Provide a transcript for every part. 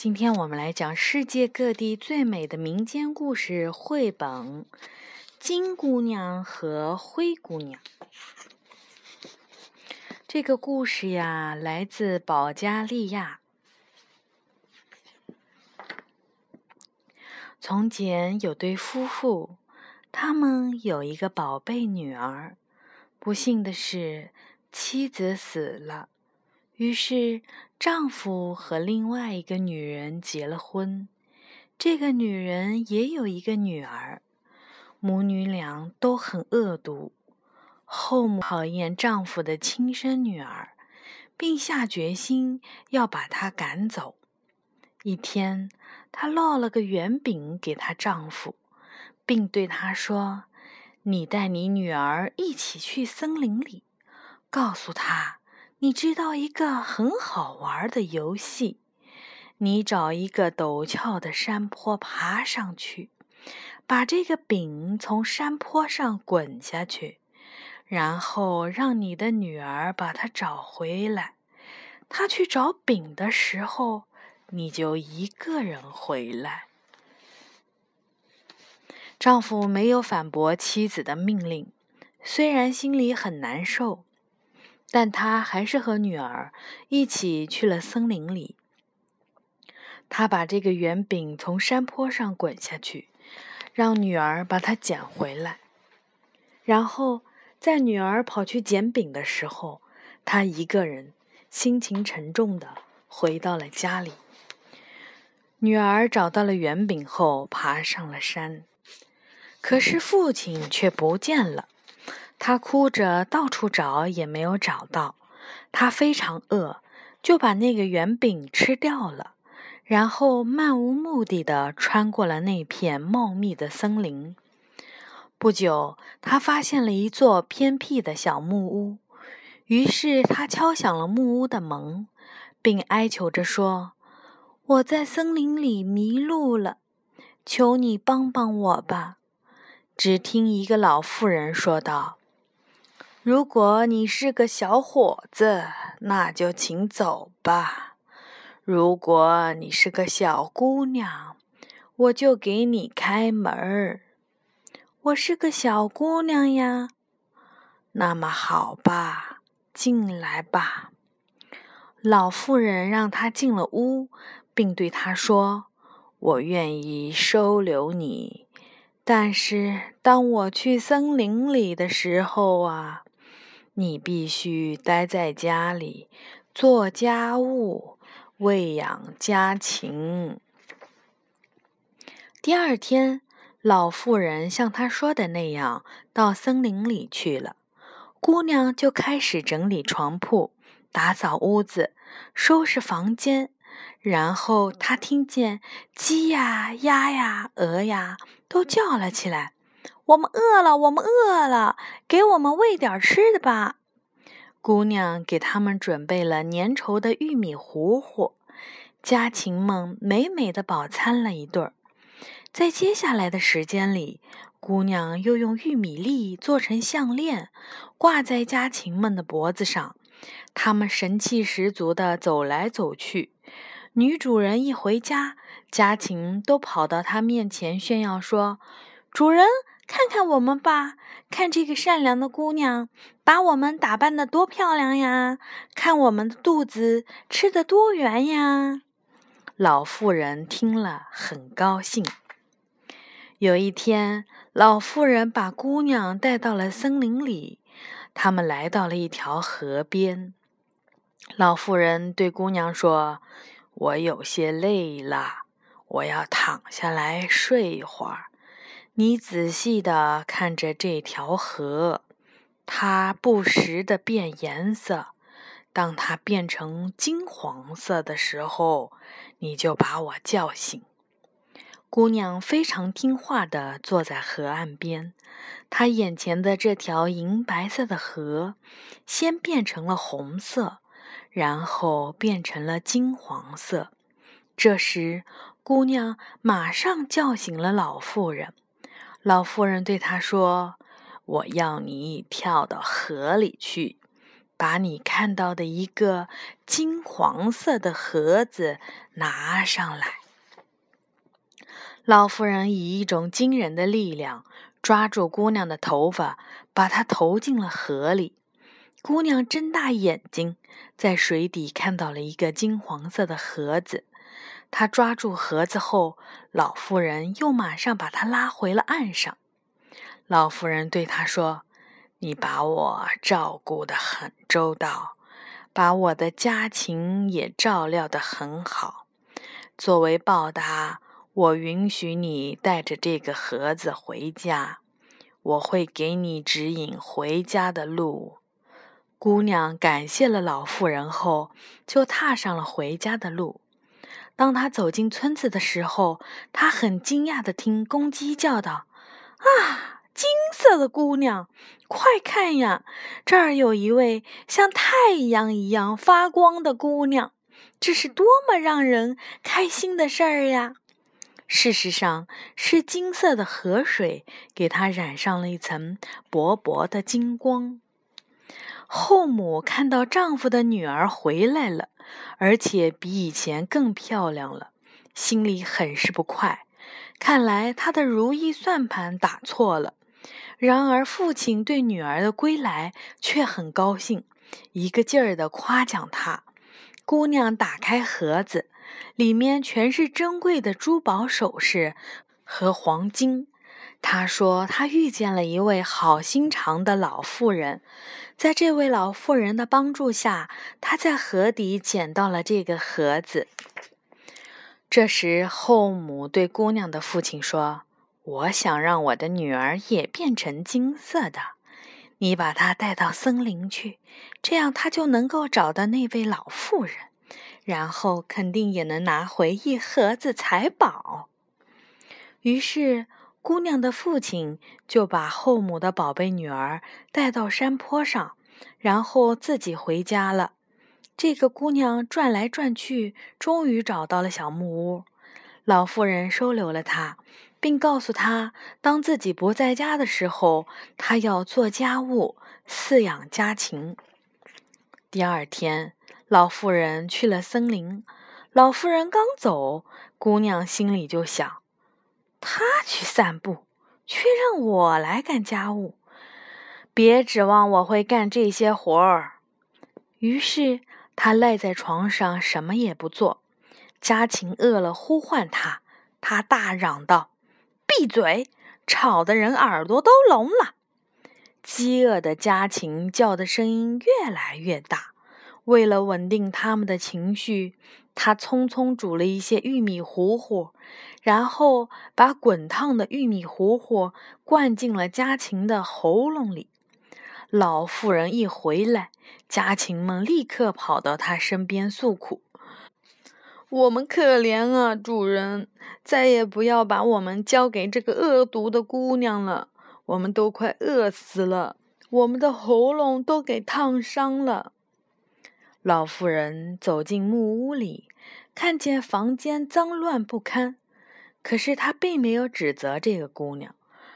今天我们来讲世界各地最美的民间故事绘本《金姑娘和灰姑娘》。这个故事呀，来自保加利亚。从前有对夫妇，他们有一个宝贝女儿。不幸的是，妻子死了。于是，丈夫和另外一个女人结了婚。这个女人也有一个女儿，母女俩都很恶毒。后母讨厌丈夫的亲生女儿，并下决心要把她赶走。一天，她烙了个圆饼给她丈夫，并对他说：“你带你女儿一起去森林里，告诉她。”你知道一个很好玩的游戏？你找一个陡峭的山坡爬上去，把这个饼从山坡上滚下去，然后让你的女儿把它找回来。她去找饼的时候，你就一个人回来。丈夫没有反驳妻子的命令，虽然心里很难受。但他还是和女儿一起去了森林里。他把这个圆饼从山坡上滚下去，让女儿把它捡回来。然后，在女儿跑去捡饼的时候，他一个人心情沉重的回到了家里。女儿找到了圆饼后，爬上了山，可是父亲却不见了。他哭着到处找，也没有找到。他非常饿，就把那个圆饼吃掉了，然后漫无目的的穿过了那片茂密的森林。不久，他发现了一座偏僻的小木屋，于是他敲响了木屋的门，并哀求着说：“我在森林里迷路了，求你帮帮我吧。”只听一个老妇人说道。如果你是个小伙子，那就请走吧；如果你是个小姑娘，我就给你开门儿。我是个小姑娘呀，那么好吧，进来吧。老妇人让他进了屋，并对他说：“我愿意收留你，但是当我去森林里的时候啊。”你必须待在家里做家务、喂养家禽。第二天，老妇人像她说的那样到森林里去了。姑娘就开始整理床铺、打扫屋子、收拾房间。然后她听见鸡呀、鸭呀、鹅呀都叫了起来。我们饿了，我们饿了，给我们喂点吃的吧。姑娘给他们准备了粘稠的玉米糊糊，家禽们美美的饱餐了一顿。在接下来的时间里，姑娘又用玉米粒做成项链，挂在家禽们的脖子上。他们神气十足地走来走去。女主人一回家，家禽都跑到她面前炫耀说：“主人。”看看我们吧，看这个善良的姑娘，把我们打扮的多漂亮呀！看我们的肚子吃的多圆呀！老妇人听了很高兴。有一天，老妇人把姑娘带到了森林里，他们来到了一条河边。老妇人对姑娘说：“我有些累了，我要躺下来睡一会儿。”你仔细地看着这条河，它不时地变颜色。当它变成金黄色的时候，你就把我叫醒。姑娘非常听话地坐在河岸边。她眼前的这条银白色的河，先变成了红色，然后变成了金黄色。这时，姑娘马上叫醒了老妇人。老妇人对他说：“我要你跳到河里去，把你看到的一个金黄色的盒子拿上来。”老妇人以一种惊人的力量抓住姑娘的头发，把她投进了河里。姑娘睁大眼睛，在水底看到了一个金黄色的盒子。他抓住盒子后，老妇人又马上把他拉回了岸上。老妇人对他说：“你把我照顾得很周到，把我的家禽也照料得很好。作为报答，我允许你带着这个盒子回家。我会给你指引回家的路。”姑娘感谢了老妇人后，就踏上了回家的路。当她走进村子的时候，她很惊讶地听公鸡叫道：“啊，金色的姑娘，快看呀！这儿有一位像太阳一样发光的姑娘，这是多么让人开心的事儿呀！”事实上，是金色的河水给她染上了一层薄薄的金光。后母看到丈夫的女儿回来了，而且比以前更漂亮了，心里很是不快。看来她的如意算盘打错了。然而父亲对女儿的归来却很高兴，一个劲儿地夸奖她。姑娘打开盒子，里面全是珍贵的珠宝首饰和黄金。他说：“他遇见了一位好心肠的老妇人，在这位老妇人的帮助下，他在河底捡到了这个盒子。”这时，后母对姑娘的父亲说：“我想让我的女儿也变成金色的，你把她带到森林去，这样她就能够找到那位老妇人，然后肯定也能拿回一盒子财宝。”于是。姑娘的父亲就把后母的宝贝女儿带到山坡上，然后自己回家了。这个姑娘转来转去，终于找到了小木屋。老妇人收留了她，并告诉她，当自己不在家的时候，她要做家务、饲养家禽。第二天，老妇人去了森林。老妇人刚走，姑娘心里就想。他去散步，却让我来干家务。别指望我会干这些活儿。于是他赖在床上，什么也不做。家禽饿了，呼唤他，他大嚷道：“闭嘴，吵得人耳朵都聋了。”饥饿的家禽叫的声音越来越大。为了稳定他们的情绪，他匆匆煮了一些玉米糊糊，然后把滚烫的玉米糊糊灌进了家禽的喉咙里。老妇人一回来，家禽们立刻跑到他身边诉苦：“我们可怜啊，主人，再也不要把我们交给这个恶毒的姑娘了。我们都快饿死了，我们的喉咙都给烫伤了。”老妇人走进木屋里，看见房间脏乱不堪，可是他并没有指责这个姑娘，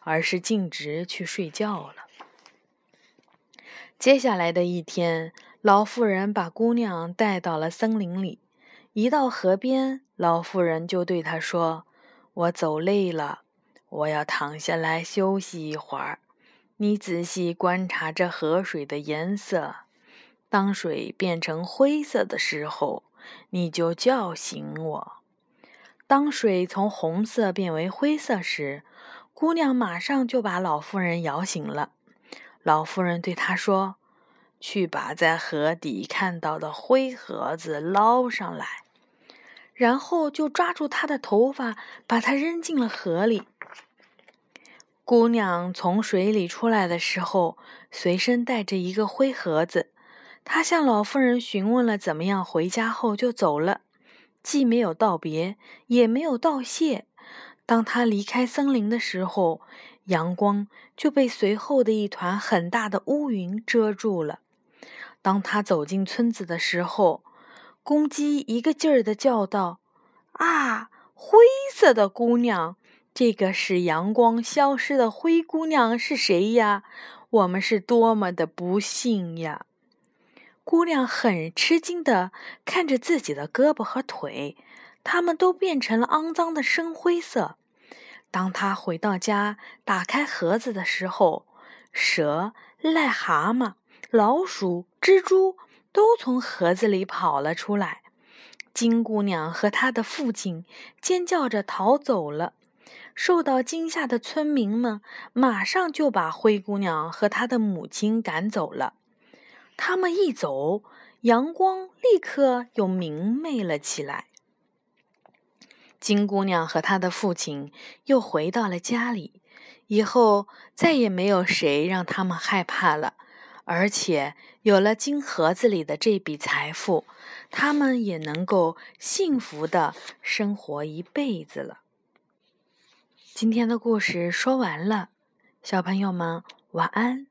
而是径直去睡觉了。接下来的一天，老妇人把姑娘带到了森林里。一到河边，老妇人就对她说：“我走累了，我要躺下来休息一会儿。你仔细观察这河水的颜色。”当水变成灰色的时候，你就叫醒我。当水从红色变为灰色时，姑娘马上就把老妇人摇醒了。老妇人对她说：“去把在河底看到的灰盒子捞上来。”然后就抓住她的头发，把她扔进了河里。姑娘从水里出来的时候，随身带着一个灰盒子。他向老妇人询问了怎么样回家后就走了，既没有道别，也没有道谢。当他离开森林的时候，阳光就被随后的一团很大的乌云遮住了。当他走进村子的时候，公鸡一个劲儿地叫道：“啊，灰色的姑娘，这个使阳光消失的灰姑娘是谁呀？我们是多么的不幸呀！”姑娘很吃惊的看着自己的胳膊和腿，它们都变成了肮脏的深灰色。当她回到家，打开盒子的时候，蛇、癞蛤蟆、老鼠、蜘蛛都从盒子里跑了出来。金姑娘和她的父亲尖叫着逃走了。受到惊吓的村民们马上就把灰姑娘和她的母亲赶走了。他们一走，阳光立刻又明媚了起来。金姑娘和她的父亲又回到了家里，以后再也没有谁让他们害怕了。而且有了金盒子里的这笔财富，他们也能够幸福的生活一辈子了。今天的故事说完了，小朋友们晚安。